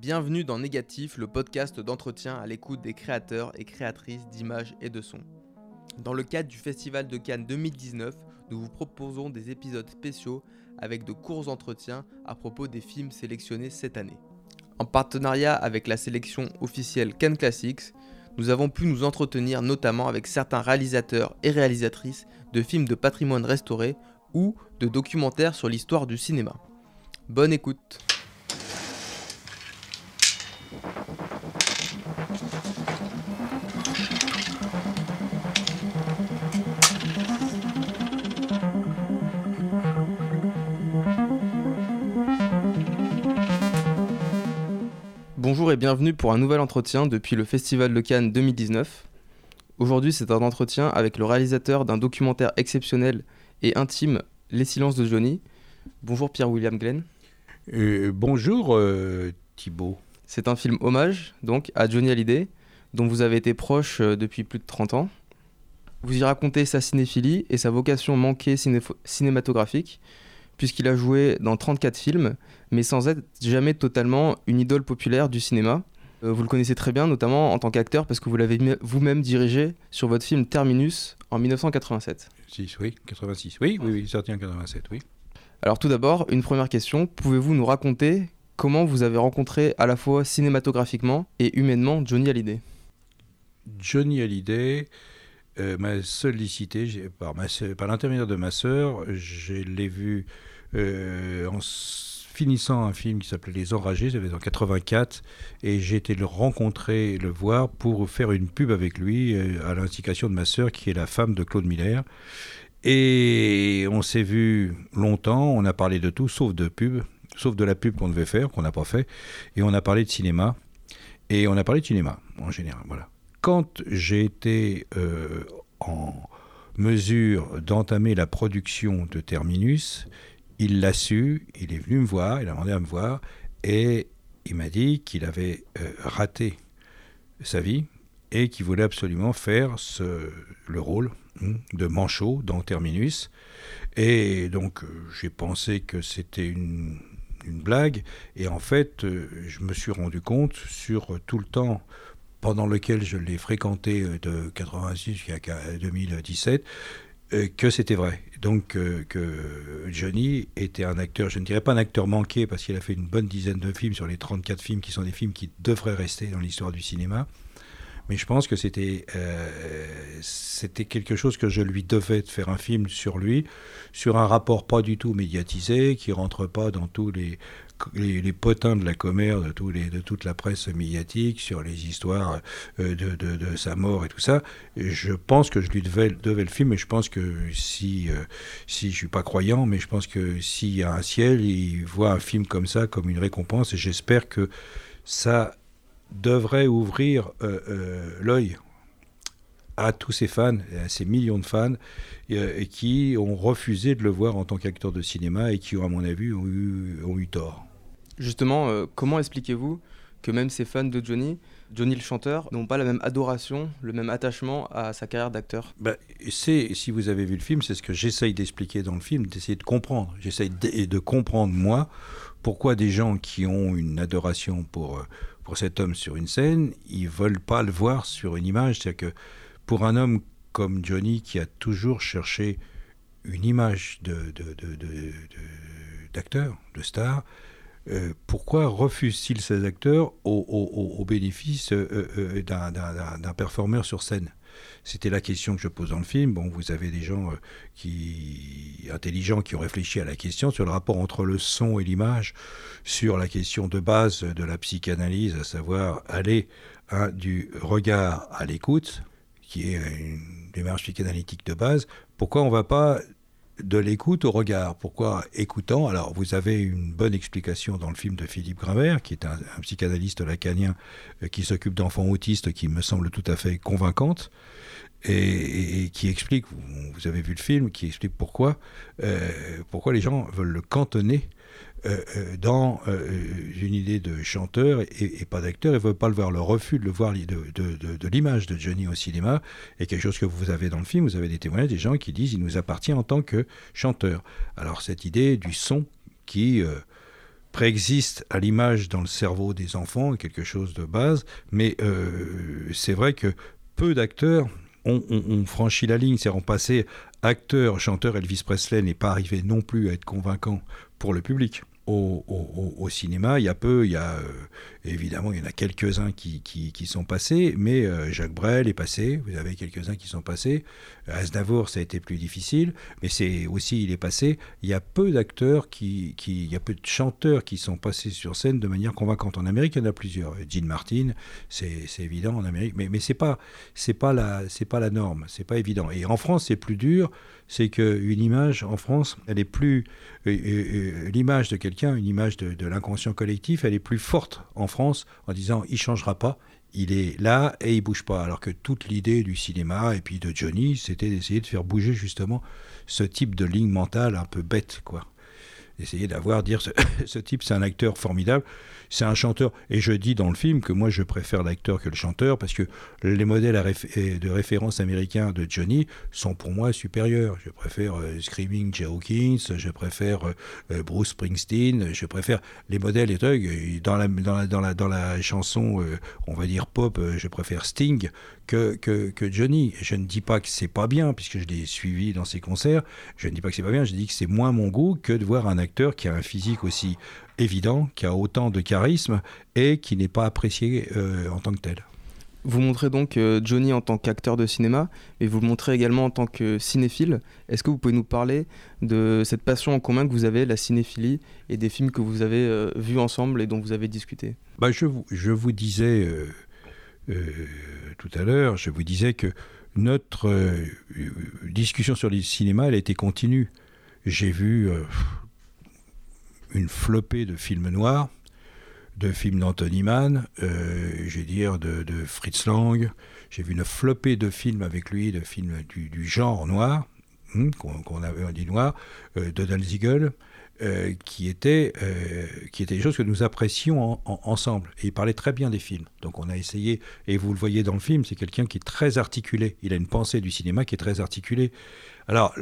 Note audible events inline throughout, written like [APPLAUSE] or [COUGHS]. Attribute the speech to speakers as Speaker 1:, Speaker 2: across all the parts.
Speaker 1: Bienvenue dans Négatif, le podcast d'entretien à l'écoute des créateurs et créatrices d'images et de sons. Dans le cadre du Festival de Cannes 2019, nous vous proposons des épisodes spéciaux avec de courts entretiens à propos des films sélectionnés cette année. En partenariat avec la sélection officielle Cannes Classics, nous avons pu nous entretenir notamment avec certains réalisateurs et réalisatrices de films de patrimoine restauré ou de documentaires sur l'histoire du cinéma. Bonne écoute Bonjour et bienvenue pour un nouvel entretien depuis le Festival de Cannes 2019. Aujourd'hui, c'est un entretien avec le réalisateur d'un documentaire exceptionnel et intime, Les silences de Johnny. Bonjour Pierre-William Glenn.
Speaker 2: Euh, bonjour euh, Thibault.
Speaker 1: C'est un film hommage donc à Johnny Hallyday, dont vous avez été proche euh, depuis plus de 30 ans. Vous y racontez sa cinéphilie et sa vocation manquée cinématographique, puisqu'il a joué dans 34 films, mais sans être jamais totalement une idole populaire du cinéma. Euh, vous le connaissez très bien, notamment en tant qu'acteur, parce que vous l'avez vous-même dirigé sur votre film Terminus en 1987.
Speaker 2: 6, oui, 86. Oui, oui, oui, sorti en 87, oui.
Speaker 1: Alors tout d'abord, une première question. Pouvez-vous nous raconter comment vous avez rencontré à la fois cinématographiquement et humainement Johnny Hallyday?
Speaker 2: Johnny Hallyday euh, m'a sollicité par, par l'intermédiaire de ma sœur. Je l'ai vu euh, en finissant un film qui s'appelait Les Enragés, j'avais en 84, et j'ai été le rencontrer le voir pour faire une pub avec lui euh, à l'indication de ma sœur qui est la femme de Claude Miller. Et on s'est vu longtemps, on a parlé de tout sauf de pub, sauf de la pub qu'on devait faire, qu'on n'a pas fait, et on a parlé de cinéma, et on a parlé de cinéma en général. Voilà. Quand j'ai été euh, en mesure d'entamer la production de Terminus, il l'a su, il est venu me voir, il a demandé à me voir, et il m'a dit qu'il avait euh, raté sa vie et qu'il voulait absolument faire le rôle hein, de manchot dans Terminus. Et donc euh, j'ai pensé que c'était une, blague, et en fait euh, je me suis rendu compte sur tout le temps pendant lequel je l'ai fréquenté de 86 jusqu'à 2017 que c'était vrai donc euh, que Johnny était un acteur, je ne dirais pas un acteur manqué parce qu'il a fait une bonne dizaine de films sur les 34 films qui sont des films qui devraient rester dans l'histoire du cinéma. Mais je pense que c'était euh, c'était quelque chose que je lui devais de faire un film sur lui, sur un rapport pas du tout médiatisé, qui rentre pas dans tous les les, potins de la commère, de, toute la presse médiatique, sur les histoires euh, de, sa mort et tout ça. je pense que je lui devais, le film, et je pense que si, euh, si je suis pas croyant, mais je pense que s'il y a un ciel, il voit un film comme ça comme une récompense, et j'espère que ça devrait ouvrir euh, l'œil à tous ces fans, à ces millions de fans, qui ont refusé de le voir en tant qu'acteur de cinéma et qui, à mon avis, ont eu tort.
Speaker 1: Justement, euh, comment expliquez-vous que même ces fans de Johnny, Johnny le chanteur, n'ont pas la même adoration, le même attachement à sa carrière d'acteur?
Speaker 2: Bah, C'est, si vous avez vu le film, c'est ce que j'essaye d'expliquer dans le film, d'essayer de comprendre. J'essaye de, de, comprendre, moi, pourquoi des gens qui ont une adoration pour, euh, pour cet homme sur une scène, ils veulent pas le voir sur une image. C'est-à-dire que pour un homme comme Johnny, qui a toujours cherché une image de, d'acteur, de, de star, euh, pourquoi refuse-t-il ces acteurs au, bénéfice euh, euh, d'un performeur sur scène? C'était la question que je pose dans le film. Bon, vous avez des gens qui, intelligents qui ont réfléchi à la question sur le rapport entre le son et l'image, sur la question de base de la psychanalyse, à savoir aller hein, du regard à l'écoute, qui est une démarche psychanalytique de base. Pourquoi on ne va pas de l'écoute au regard. Pourquoi écoutant? Alors, vous avez une bonne explication dans le film de Philippe Grimbert, qui est un, psychanalyste lacanien euh, qui s'occupe d'enfants autistes, qui me semble tout à fait convaincante, et, qui explique, vous, avez vu le film, qui explique pourquoi, euh, les gens veulent le cantonner dans euh, une idée de chanteur et, pas d'acteur. Ne veulent pas le voir. Le refus de le voir de, de, l'image de Johnny au cinéma est quelque chose que vous avez dans le film. Vous avez des témoignages des gens qui disent il nous appartient en tant que chanteur. Alors cette idée du son qui préexiste à l'image dans le cerveau des enfants, quelque chose de base, mais c'est vrai que peu d'acteurs ont, franchi la ligne, c'est-à-dire ont passé acteur, chanteur, Elvis Presley n'est pas arrivé non plus à être convaincant pour le public au, cinéma. Il y a peu, il y a euh, évidemment, il y en a quelques-uns qui, qui, sont passés, mais euh, Jacques Brel est passé. Vous avez quelques-uns qui sont passés. Aznavour, ça a été plus difficile, mais c'est aussi il est passé. Il y a peu d'acteurs qui, qui, il y a peu de chanteurs qui sont passés sur scène de manière convaincante. En Amérique, il y en a plusieurs. Jean Martin, c'est évident en Amérique, mais mais c'est pas c'est pas la pas la norme, c'est pas évident. Et en France, c'est plus dur c'est qu'une image en France, elle est plus. Euh, euh, l'image de quelqu'un, une image de, l'inconscient collectif, elle est plus forte en France en disant il changera pas, il est là et il bouge pas. Alors que toute l'idée du cinéma et puis de Johnny, c'était d'essayer de faire bouger justement ce type de ligne mentale un peu bête, quoi. Essayer d'avoir, dire [COUGHS] ce, type c'est un acteur formidable c'est un chanteur. Et je dis dans le film que moi, je préfère l'acteur que le chanteur parce que les modèles de référence américains de Johnny sont pour moi supérieurs. Je préfère euh, Screaming Jay Hawkins, je préfère euh, euh, Bruce Springsteen, je préfère les modèles et dans la, dans la, dans la, dans la chanson, on va dire pop, je préfère Sting que, que, que, Johnny. Je ne dis pas que c'est pas bien, puisque je l'ai suivi dans ses concerts. Je ne dis pas que c'est pas bien, je dis que c'est moins mon goût que de voir un acteur qui a un physique aussi évident, qui a autant de charisme et qui n'est pas apprécié euh, en tant que tel.
Speaker 1: Vous montrez donc euh, Johnny en tant qu'acteur de cinéma, mais vous le montrez également en tant que cinéphile. Est-ce que vous pouvez nous parler de cette passion en commun que vous avez, la cinéphilie, et des films que vous avez euh, vus ensemble et dont vous avez discuté?
Speaker 2: Bah, je, vous, je vous disais tout à l'heure, je vous disais que notre discussion sur le cinéma, elle a été continue. J'ai vu une flopée de films noirs, de films d'Anthony Mann, euh, j'ai dire de, Fritz Lang. J'ai vu une flopée de films avec lui, de films du, genre noir, hmm, qu'on avait dit noir, euh, de euh, qui, étaient, euh, qui étaient des choses que nous apprécions ensemble. Et il parlait très bien des films. Donc on a essayé, et vous le voyez dans le film, c'est quelqu'un qui est très articulé. Il a une pensée du cinéma qui est très articulée. Alors,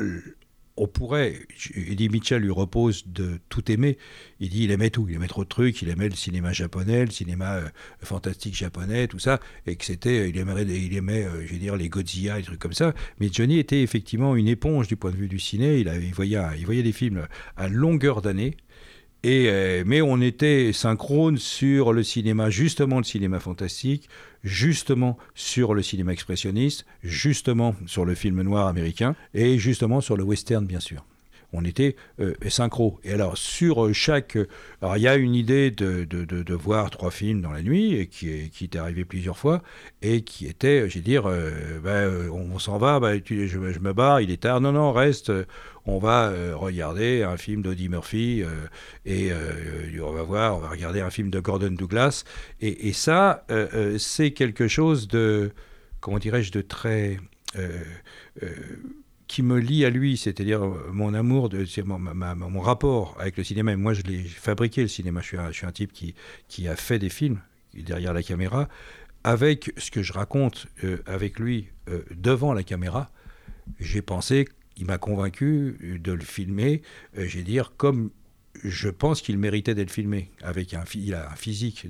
Speaker 2: on pourrait, Eddie Mitchell lui repose de tout aimer. Il dit il aimait tout, il aimait trop de trucs, il aimait le cinéma japonais, le cinéma euh, fantastique japonais, tout ça, et que c'était, il aimait, il aimait, euh, je vais dire, les Godzilla, des trucs comme ça. Mais Johnny était effectivement une éponge du point de vue du ciné. Il, avait, voyait, il voyait des films à longueur d'année. Et, euh, mais on était synchrone sur le cinéma, justement le cinéma fantastique, justement sur le cinéma expressionniste, justement sur le film noir américain et justement sur le western bien sûr on était euh, synchro. Et alors, sur chaque. Alors, il y a une idée de, de, voir trois films dans la nuit, et qui, est, qui est arrivé plusieurs fois, et qui était, je vais dire, euh, ben, euh, on, s'en va, ben, je, me barre, il est tard, non, non, reste, on va regarder un film d'Audie Murphy, et on va voir, on va regarder un film de Gordon Douglas. Et ça, c'est quelque chose de, comment dirais-je, de très qui me lie à lui, c'est-à-dire euh, mon amour, mon, rapport avec le cinéma. Et moi, je l'ai fabriqué, le cinéma. Je suis un, type qui, qui, a fait des films derrière la caméra. Avec ce que je raconte euh, avec lui euh, devant la caméra, j'ai pensé, il m'a convaincu de le filmer, j'ai dire, comme je pense qu'il méritait d'être filmé. Avec un, il a un physique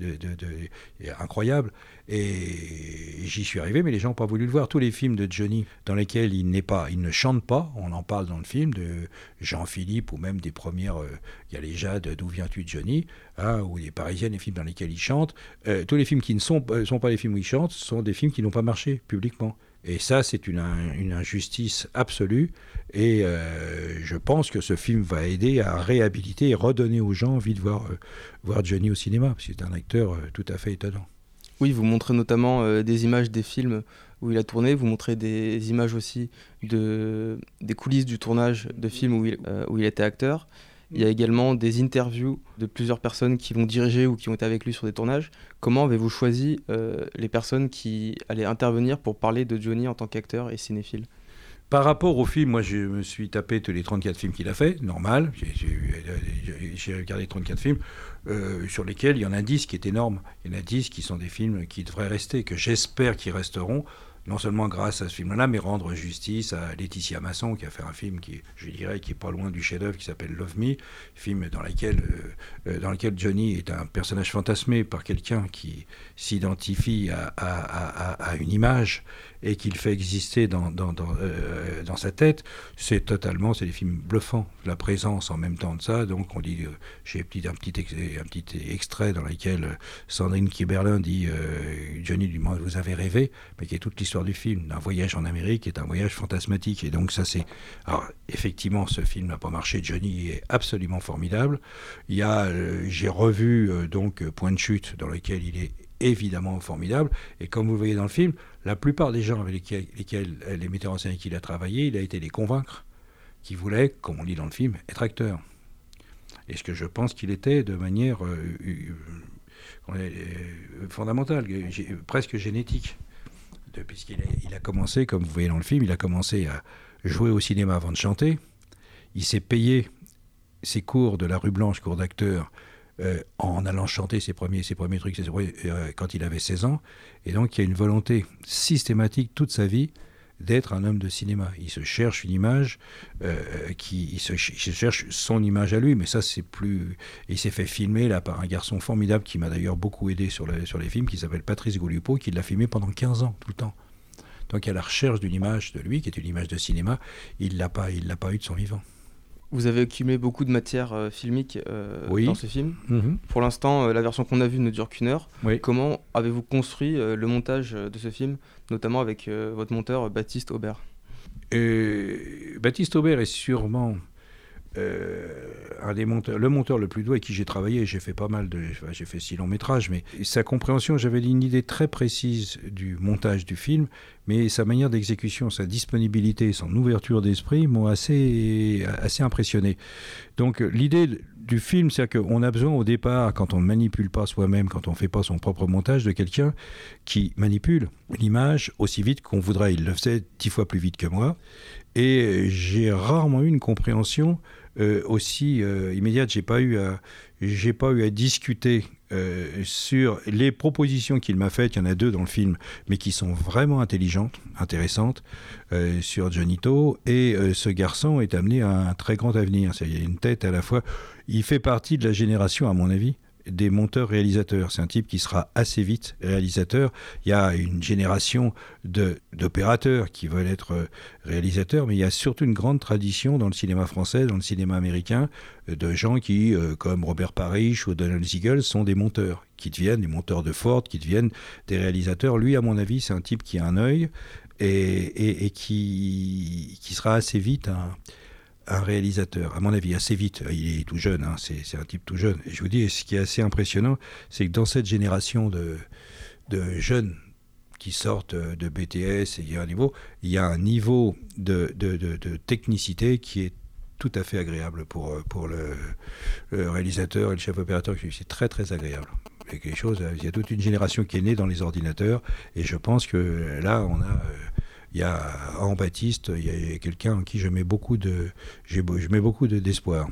Speaker 2: incroyable. Et j'y suis arrivé, mais les gens n'ont pas voulu le voir. Tous les films de Johnny dans lesquels il n'est pas, il ne chante pas, on en parle dans le film de Jean-Philippe ou même des premières. Euh, il y a les Jades, D'où viens-tu Johnny hein, Ou les Parisiennes, les films dans lesquels il chante. Euh, tous les films qui ne sont, euh, sont pas les films où il chante sont des films qui n'ont pas marché publiquement. Et ça, c'est une, injustice absolue. Et euh, je pense que ce film va aider à réhabiliter et redonner aux gens envie de voir, euh, voir Johnny au cinéma, parce que c'est un acteur euh, tout à fait étonnant.
Speaker 1: Oui, vous montrez notamment des images des films où il a tourné, vous montrez des images aussi de, des coulisses du tournage de films où il, où il était acteur. Il y a également des interviews de plusieurs personnes qui vont diriger ou qui ont été avec lui sur des tournages. Comment avez-vous choisi euh, les personnes qui allaient intervenir pour parler de Johnny en tant qu'acteur et cinéphile?
Speaker 2: Par rapport au film, moi je me suis tapé tous les 34 films qu'il a fait, normal. J'ai regardé 34 films euh, sur lesquels il y en a 10 qui est énorme. Il y en a 10 qui sont des films qui devraient rester, que j'espère qu'ils resteront. Non seulement grâce à ce film-là, mais rendre justice à Laetitia Masson, qui a fait un film qui, je dirais, qui est pas loin du chef-d'œuvre, qui s'appelle Love Me, film dans lequel, euh, euh, dans lequel Johnny est un personnage fantasmé par quelqu'un qui s'identifie à, à, une image et qu'il fait exister dans, dans, euh, dans sa tête, c'est totalement, c'est des films bluffants. La présence en même temps de ça, donc on dit, j'ai un petit, un, petit un petit extrait dans lequel Sandrine Kiberlin dit, Johnny du moins vous avez rêvé, mais qui est toute l'histoire du film, d'un voyage en Amérique est un voyage fantasmatique. Et donc ça c'est... Alors effectivement ce film n'a pas marché, Johnny est absolument formidable. Il y a, euh, j'ai revu euh, donc Point de chute dans lequel il est évidemment formidable. Et comme vous voyez dans le film, la plupart des gens avec lesquels, euh, les metteurs en scène qu'il a travaillé, il a été les convaincre qui voulaient, comme on dit dans le film, être acteur. Et ce que je pense qu'il était de manière fondamentale, presque génétique puisqu'il a, a, commencé, comme vous voyez dans le film, il a commencé à jouer au cinéma avant de chanter. Il s'est payé ses cours de la rue Blanche, cours d'acteur, euh, en allant chanter ses premiers, ses premiers trucs euh, quand il avait 16 ans. Et donc il y a une volonté systématique toute sa vie d'être un homme de cinéma. Il se cherche une image, euh, qui, il se, cherche son image à lui, mais ça c'est plus... Il s'est fait filmer là par un garçon formidable qui m'a d'ailleurs beaucoup aidé sur, les films, qui s'appelle Patrice Golupo, qui l'a filmé pendant 15 ans, tout le temps. Donc a la recherche d'une image de lui, qui est une image de cinéma, il l'a pas, il l'a pas eu de son vivant.
Speaker 1: Vous avez accumulé beaucoup de matière euh, filmique euh, dans ce film.
Speaker 2: Mhm.
Speaker 1: Pour l'instant, la version qu'on a vue ne dure qu'une heure. Comment avez-vous construit le montage de ce film notamment avec euh, votre monteur Baptiste Aubert?
Speaker 2: Baptiste Aubert est sûrement euh, un des monteurs, le monteur le plus doué avec qui j'ai travaillé. J'ai fait pas mal de, j'ai fait six longs métrages, mais sa compréhension, j'avais une idée très précise du montage du film, mais sa manière d'exécution, sa disponibilité, son ouverture d'esprit m'ont assez, assez impressionné. Donc l'idée du film, c'est qu'on a besoin au départ, quand on ne manipule pas soi-même, quand on ne fait pas son propre montage, de quelqu'un qui manipule l'image aussi vite qu'on voudrait. Il le faisait dix fois plus vite que moi. Et j'ai rarement eu une compréhension euh, aussi euh, immédiate. J'ai pas eu j'ai pas eu à discuter euh, sur les propositions qu'il m'a faites. Il y en a deux dans le film, mais qui sont vraiment intelligentes, intéressantes sur Johnito. Et ce garçon est amené à un très grand avenir. Il a une tête à la fois. Il fait partie de la génération, à mon avis, des monteurs-réalisateurs. C'est un type qui sera assez vite réalisateur. Il y a une génération d'opérateurs qui veulent être euh, réalisateurs, mais il y a surtout une grande tradition dans le cinéma français, dans le cinéma américain, euh, de gens qui, euh, comme Robert Parrish ou Donald Siegel, sont des monteurs, qui deviennent des monteurs de Ford, qui deviennent des réalisateurs. Lui, à mon avis, c'est un type qui a un œil et, et, qui, qui sera assez vite un un réalisateur, à mon avis, assez vite. Il est tout jeune, hein, c'est un type tout jeune. Et je vous dis, ce qui est assez impressionnant, c'est que dans cette génération de, jeunes qui sortent de BTS, et il y a un niveau, il y a un niveau de, technicité qui est tout à fait agréable pour, pour le, réalisateur et le chef opérateur. C'est très très agréable. Chose, il y a toute une génération qui est née dans les ordinateurs et je pense que là, on a il y a en Baptiste, il y a quelqu'un en qui je mets beaucoup de, je mets beaucoup d'espoir.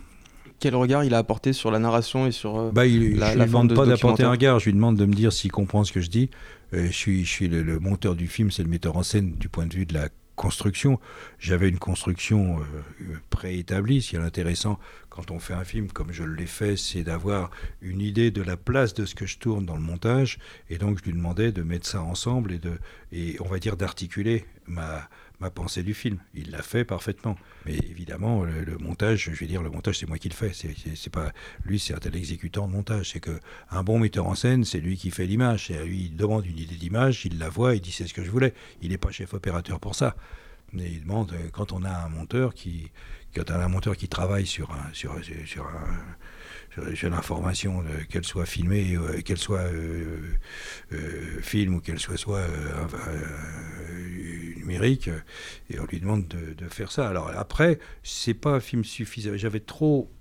Speaker 1: Quel regard il a apporté sur la narration et sur euh,
Speaker 2: bah, il, la, je ne lui demande pas d'apporter un regard, je lui demande de me dire s'il comprend ce que je dis. Euh, je suis, je suis le, monteur du film, c'est le metteur en scène du point de vue de la construction. J'avais une construction euh, préétablie. Ce qui est intéressant quand on fait un film comme je l'ai fait, c'est d'avoir une idée de la place de ce que je tourne dans le montage. Et donc, je lui demandais de mettre ça ensemble et, de, et on va dire, d'articuler ma, ma pensée du film. Il l'a fait parfaitement. Mais évidemment, le, montage, je vais dire, le montage, c'est moi qui le fais. C'est, pas lui, c'est un tel exécutant de montage. C'est que un bon metteur en scène, c'est lui qui fait l'image. C'est lui, il demande une idée d'image, il la voit, il dit c'est ce que je voulais. Il n'est pas chef opérateur pour ça. Mais il demande quand on a un monteur qui, quand on a un monteur qui travaille sur un, sur un sur l'information, euh, qu'elle soit filmée, euh, qu'elle soit euh, film ou qu'elle soit, soit numérique, et on lui demande de, faire ça. Alors après, c'est pas un film suffisant. J'avais trop,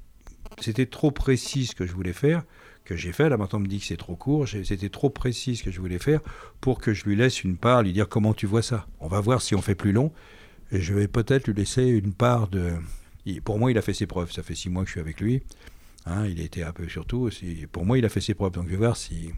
Speaker 2: c'était trop précis ce que je voulais faire que j'ai fait. Là maintenant on me dit que c'est trop court. C'était trop précis ce que je voulais faire pour que je lui laisse une part, lui dire comment tu vois ça. On va voir si on fait plus long. Je vais peut-être lui laisser une part de. Pour moi, il a fait ses preuves. Ça fait six mois que je suis avec lui. Hein, il était un peu surtout aussi. Pour moi, il a fait ses preuves. Donc je vais voir si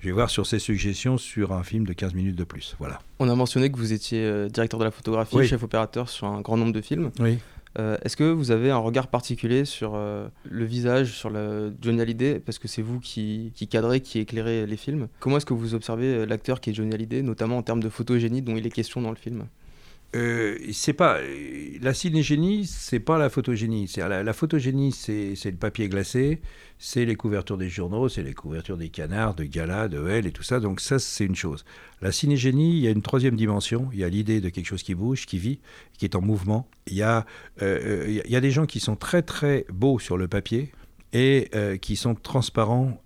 Speaker 2: je vais voir sur ses suggestions sur un film de 15 minutes de plus. Voilà.
Speaker 1: On a mentionné que vous étiez euh, directeur de la photographie, chef opérateur sur un grand nombre de films.
Speaker 2: Oui.
Speaker 1: Euh, est-ce que vous avez un regard particulier sur euh, le visage, sur le Johnny Hallyday? Parce que c'est vous qui, qui cadrez, qui éclairez les films. Comment est-ce que vous observez l'acteur qui est Johnny Hallyday, notamment en termes de photogénie dont il est question dans le film?
Speaker 2: Euh, c'est pas la cinégénie, c'est pas la photogénie. C'est la, photogénie, c'est le papier glacé, c'est les couvertures des journaux, c'est les couvertures des canards, de Gala, de L et tout ça. Donc ça, c'est une chose. La cinégénie, il y a une troisième dimension. Il y a l'idée de quelque chose qui bouge, qui vit, qui est en mouvement. Il y a, euh, euh, il y a des gens qui sont très très beaux sur le papier et qui sont transparents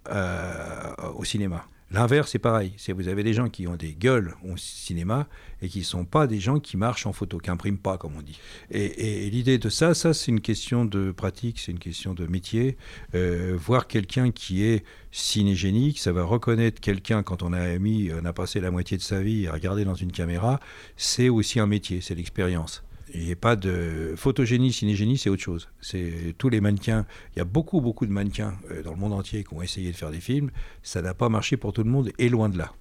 Speaker 2: au cinéma. L'inverse, c'est pareil. C'est vous avez des gens qui ont des gueules au cinéma et qui ne sont pas des gens qui marchent en photo, qui n'impriment pas, comme on dit. Et, l'idée de ça, ça, c'est une question de pratique, c'est une question de métier. Euh, voir quelqu'un qui est cinégénique, ça va reconnaître quelqu'un quand on a mis, on a passé la moitié de sa vie à regarder dans une caméra, c'est aussi un métier, c'est l'expérience. Il n'y a pas de photogénie, cinégénie, c'est autre chose. C'est tous les mannequins. Il y a beaucoup, beaucoup de mannequins euh, dans le monde entier qui ont essayé de faire des films. Ça n'a pas marché pour tout le monde et loin de là.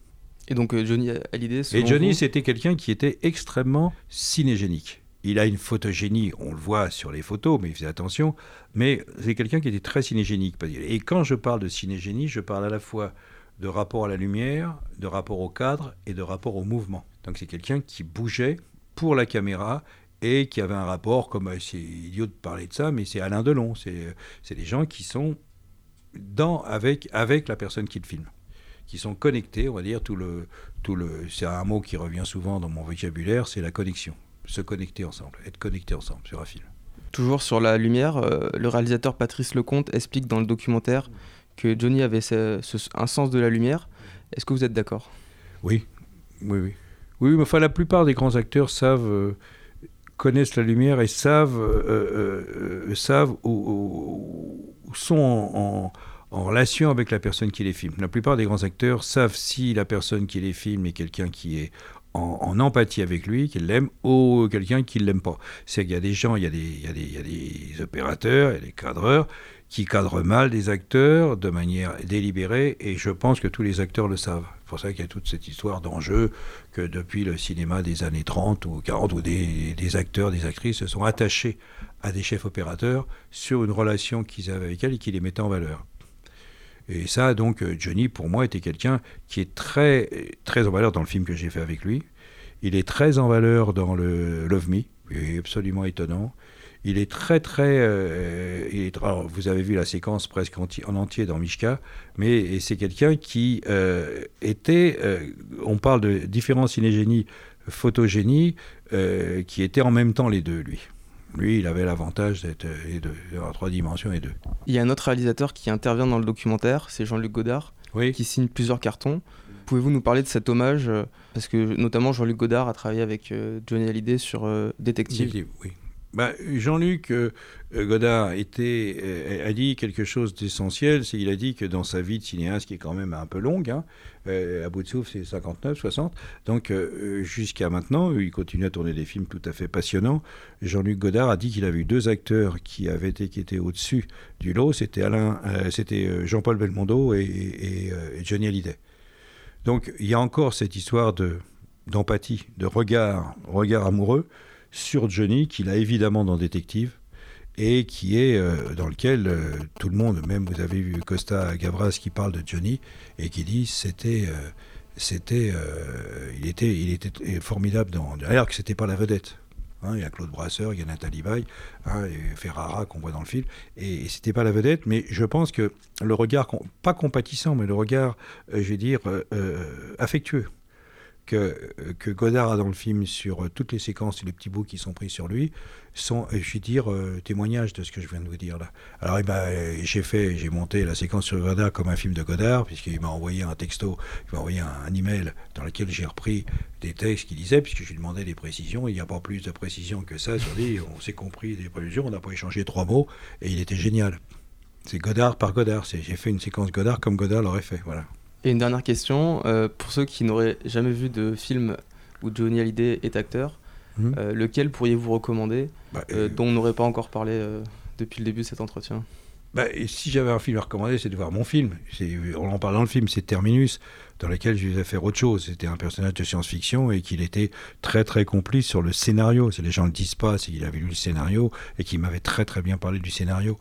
Speaker 1: Et donc euh, Johnny Hallyday.
Speaker 2: Et Johnny, c'était quelqu'un qui était extrêmement cinégénique. Il a une photogénie, on le voit sur les photos, mais il faisait attention. Mais c'est quelqu'un qui était très cinégénique. Et quand je parle de cinégénie, je parle à la fois de rapport à la lumière, de rapport au cadre et de rapport au mouvement. Donc c'est quelqu'un qui bougeait pour la caméra et qui avait un rapport, comme c'est idiot de parler de ça, mais c'est Alain Delon. C'est des gens qui sont dans, avec, avec la personne qui le filme, qui sont connectés, on va dire, tout le, tout le, c'est un mot qui revient souvent dans mon vocabulaire, c'est la connexion. Se connecter ensemble, être connecté ensemble sur un film.
Speaker 1: Toujours sur la lumière, euh, le réalisateur Patrice Lecomte explique dans le documentaire que Johnny avait un sens de la lumière. Est-ce que vous êtes d'accord?
Speaker 2: Oui, oui, oui. Oui, mais enfin, la plupart des grands acteurs savent. Euh, connaissent la lumière et savent, euh, euh, euh, savent ou, sont en, relation avec la personne qui les filme. La plupart des grands acteurs savent si la personne qui les filme est quelqu'un qui est en, empathie avec lui, qu'il l'aime, ou quelqu'un qui ne l'aime pas. C'est qu'il y a des gens, il y a des, il y a des, il y a des opérateurs, il y a des cadreurs qui cadrent mal des acteurs de manière délibérée, et je pense que tous les acteurs le savent. Pour ça qu'il y a toute cette histoire d'enjeu que depuis le cinéma des années 30 ou 40, où des, acteurs, des actrices se sont attachés à des chefs opérateurs sur une relation qu'ils avaient avec elles et qui les mettaient en valeur. Et ça, donc, Johnny, pour moi, était quelqu'un qui est très, très en valeur dans le film que j'ai fait avec lui. Il est très en valeur dans le Love Me, il est absolument étonnant. Il est très très. Euh, vous avez vu la séquence presque en entier dans Mishka, mais c'est quelqu'un qui euh, était. Euh, on parle de différents cinégénies, photogénie, qui étaient en même temps les deux, lui. Lui, il avait l'avantage d'être en trois dimensions et deux.
Speaker 1: Il y a un autre réalisateur qui intervient dans le documentaire, c'est Jean-Luc Godard, qui signe plusieurs cartons. Pouvez-vous nous parler de cet hommage? Parce que notamment Jean-Luc Godard a travaillé avec Johnny Hallyday sur Détective.
Speaker 2: Détective. Oui. Bah, Jean-Luc euh, euh, Godard euh, a dit quelque chose d'essentiel. C'est il a dit que dans sa vie de cinéaste, qui est quand même un peu longue, hein, à bout de souffle, c'est 59, 60. Donc jusqu'à maintenant, il continue à tourner des films tout à fait passionnants. Jean-Luc Godard a dit qu'il avait eu deux acteurs qui avaient été étaient au-dessus du lot. C'était Alain, c'était Jean-Paul Belmondo et, Johnny Hallyday. Donc il y a encore cette histoire de d'empathie, de regard, regard amoureux sur Johnny, qu'il a évidemment dans Détective, et qui est euh, dans lequel euh, tout le monde, même vous avez vu Costa Gavras qui parle de Johnny, et qui dit c'était. Euh, c'était, il était, il était formidable dans. D'ailleurs, que c'était pas la vedette. Hein, il y a Claude Brasseur, il y a Nathalie Baye, hein, et Ferrara qu'on voit dans le film. Et, et c'était pas la vedette, mais je pense que le regard, pas compatissant, mais le regard, je vais dire, affectueux que, Godard a dans le film sur euh, toutes les séquences et les petits bouts qui sont pris sur lui sont, euh, je vais dire, euh, témoignages de ce que je viens de vous dire là. Alors eh ben, j'ai fait, j'ai monté la séquence sur Godard comme un film de Godard, puisqu'il m'a envoyé un texto, il m'a envoyé un, email dans lequel j'ai repris des textes qu'il disait, puisque je lui demandais des précisions. Il n'y a pas plus de précisions que ça sur lui. On s'est compris des précisions, on n'a pas échangé trois mots, et il était génial. C'est Godard par Godard. J'ai fait une séquence Godard comme Godard l'aurait fait. Voilà.
Speaker 1: Et une dernière question, euh, pour ceux qui n'auraient jamais vu de film où Johnny Hallyday est acteur, mhm. euh, lequel pourriez-vous recommander bah, euh, dont on n'aurait pas encore parlé depuis le début de cet entretien?
Speaker 2: Bah, si j'avais un film à recommander, c'est de voir mon film. On en parle dans le film, c'est Terminus, dans lequel je vais faire autre chose. C'était un personnage de science-fiction et qu'il était très très complice sur le scénario. Les gens ne le disent pas, c'est qu'il avait lu le scénario et qu'il m'avait très très bien parlé du scénario.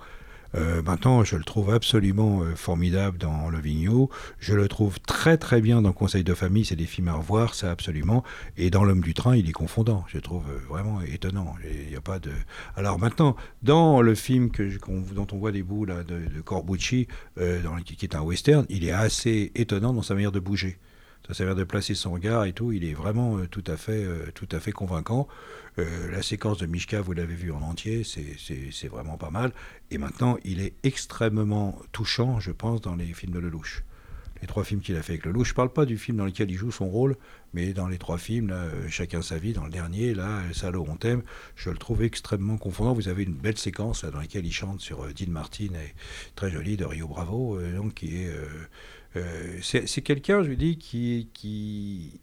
Speaker 2: Euh, maintenant, je le trouve absolument euh, formidable dans Le Vigneault. Je le trouve très très bien dans Conseil de famille. C'est des films à revoir, ça absolument. Et dans L'homme du train, il est confondant. Je trouve euh, vraiment étonnant. Il a pas de. Alors maintenant, dans le film que dont on voit des bouts là, de, de Corbucci, dans, qui est un western, il est assez étonnant dans sa manière de bouger ça sert de placer son regard et tout. Il est vraiment euh, tout, à fait, euh, tout à fait convaincant. Euh, la séquence de Mishka, vous l'avez vu en entier, c'est vraiment pas mal. Et maintenant, il est extrêmement touchant, je pense, dans les films de Lelouch. Les trois films qu'il a fait avec Lelouch. Je ne parle pas du film dans lequel il joue son rôle, mais dans les trois films, chacun sa vie, dans le dernier, là, Salo, on t'aime, je le trouve extrêmement confondant. Vous avez une belle séquence dans laquelle il chante sur Dean Martin, et très jolie, de Rio Bravo, donc qui est c'est quelqu'un, je lui dis, qui, qui,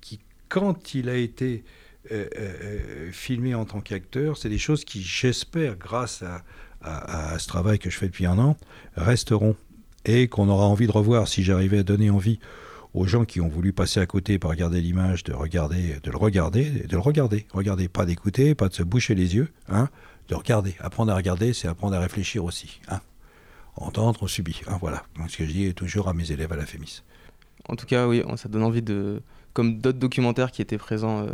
Speaker 2: qui, quand il a été euh, euh, filmé en tant qu'acteur, c'est des choses qui, j'espère, grâce à, à, ce travail que je fais depuis un an, resteront. Et qu'on aura envie de revoir si j'arrivais à donner envie aux gens qui ont voulu passer à côté pour regarder l'image, de regarder, de le regarder, de le regarder, regarder, pas d'écouter, pas de se boucher les yeux, hein, de regarder. Apprendre à regarder, c'est apprendre à réfléchir aussi, hein entendre, on subit. Hein, voilà, ce que je dis toujours à mes élèves à la FEMIS.
Speaker 1: En tout cas, oui, ça donne envie de. Comme d'autres documentaires qui étaient présents euh,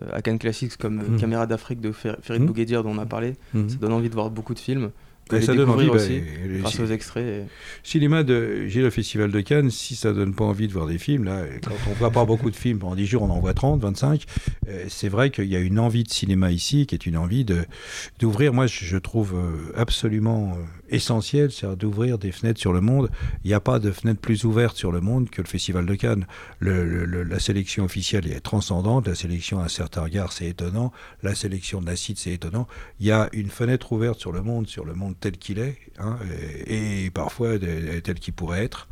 Speaker 1: euh, à Cannes Classics, comme mmh. Caméra d'Afrique de Fer Ferid mmh. dont on a parlé, mmh. ça donne envie de voir beaucoup de films
Speaker 2: ça donne envie
Speaker 1: aussi, bah, grâce aux extraits.
Speaker 2: Cinéma de j'ai le Festival de Cannes, si ça donne pas envie de voir des films, là, quand on voit pas [LAUGHS] beaucoup de films, pendant 10 jours on en voit 30, 25, euh, c'est vrai qu'il y a une envie de cinéma ici, qui est une envie de d'ouvrir, moi je trouve euh, absolument euh, essentiel, c'est d'ouvrir des fenêtres sur le monde. Il n'y a pas de fenêtre plus ouverte sur le monde que le Festival de Cannes. Le, la sélection officielle est transcendante, la sélection à un certain regard c'est étonnant, la sélection de l'acide c'est étonnant. Il y a une fenêtre ouverte sur le monde, sur le monde tel qu'il est, hein, et, parfois tel qu'il pourrait être,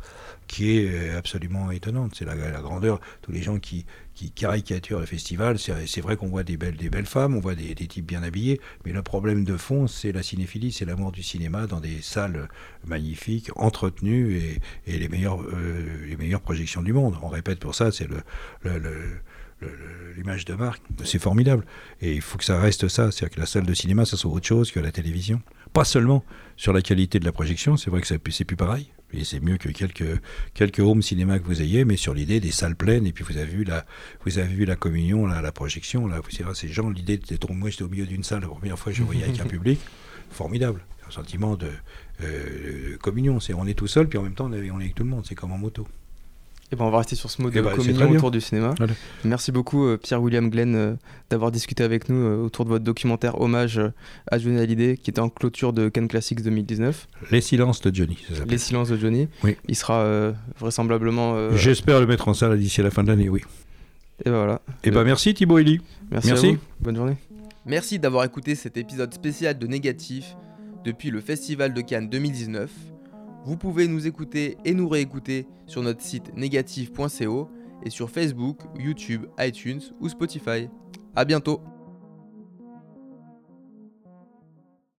Speaker 2: qui est absolument étonnante. C'est la, grandeur, tous les gens qui, qui caricaturent le festival, c'est vrai qu'on voit des belles, des belles femmes, on voit des, types bien habillés, mais le problème de fond, c'est la cinéphilie, c'est l'amour du cinéma dans des salles magnifiques, entretenues, et, les, meilleures, euh, les meilleures projections du monde. On répète pour ça, c'est le l'image de marque, c'est formidable. Et il faut que ça reste ça, c'est-à-dire que la salle de cinéma, ça soit autre chose que la télévision. Pas seulement sur la qualité de la projection, c'est vrai que c'est plus pareil, et c'est mieux que quelques, quelques home cinéma que vous ayez, mais sur l'idée des salles pleines, et puis vous avez vu la, vous avez vu la communion, la, la projection, là, vous savez, ces gens, l'idée d'être, moi j'étais au milieu d'une salle, la première fois que je voyais avec un [LAUGHS] public, formidable, un sentiment de, euh, communion, c'est on est tout seul, puis en même temps on est, on est avec tout le monde, c'est comme en moto.
Speaker 1: Et ben on va rester sur ce mot de ben, communion autour du cinéma. Merci beaucoup euh, Pierre-William Glenn euh, d'avoir discuté avec nous euh, autour de votre documentaire hommage à Johnny Hallyday qui était en clôture de Cannes Classics 2019.
Speaker 2: Les silences de Johnny.
Speaker 1: Les silences de Johnny. Oui. Il sera vraisemblablement.
Speaker 2: J'espère le mettre en salle d'ici la fin de l'année, oui.
Speaker 1: Et ben voilà.
Speaker 2: Et ben merci Thibaut Eli.
Speaker 1: Merci. merci. Bonne journée. Merci d'avoir écouté cet épisode spécial de Négatif depuis le Festival de Cannes 2019. Vous pouvez nous écouter et nous réécouter sur notre site négatif.co et sur Facebook, YouTube, iTunes ou Spotify. A bientôt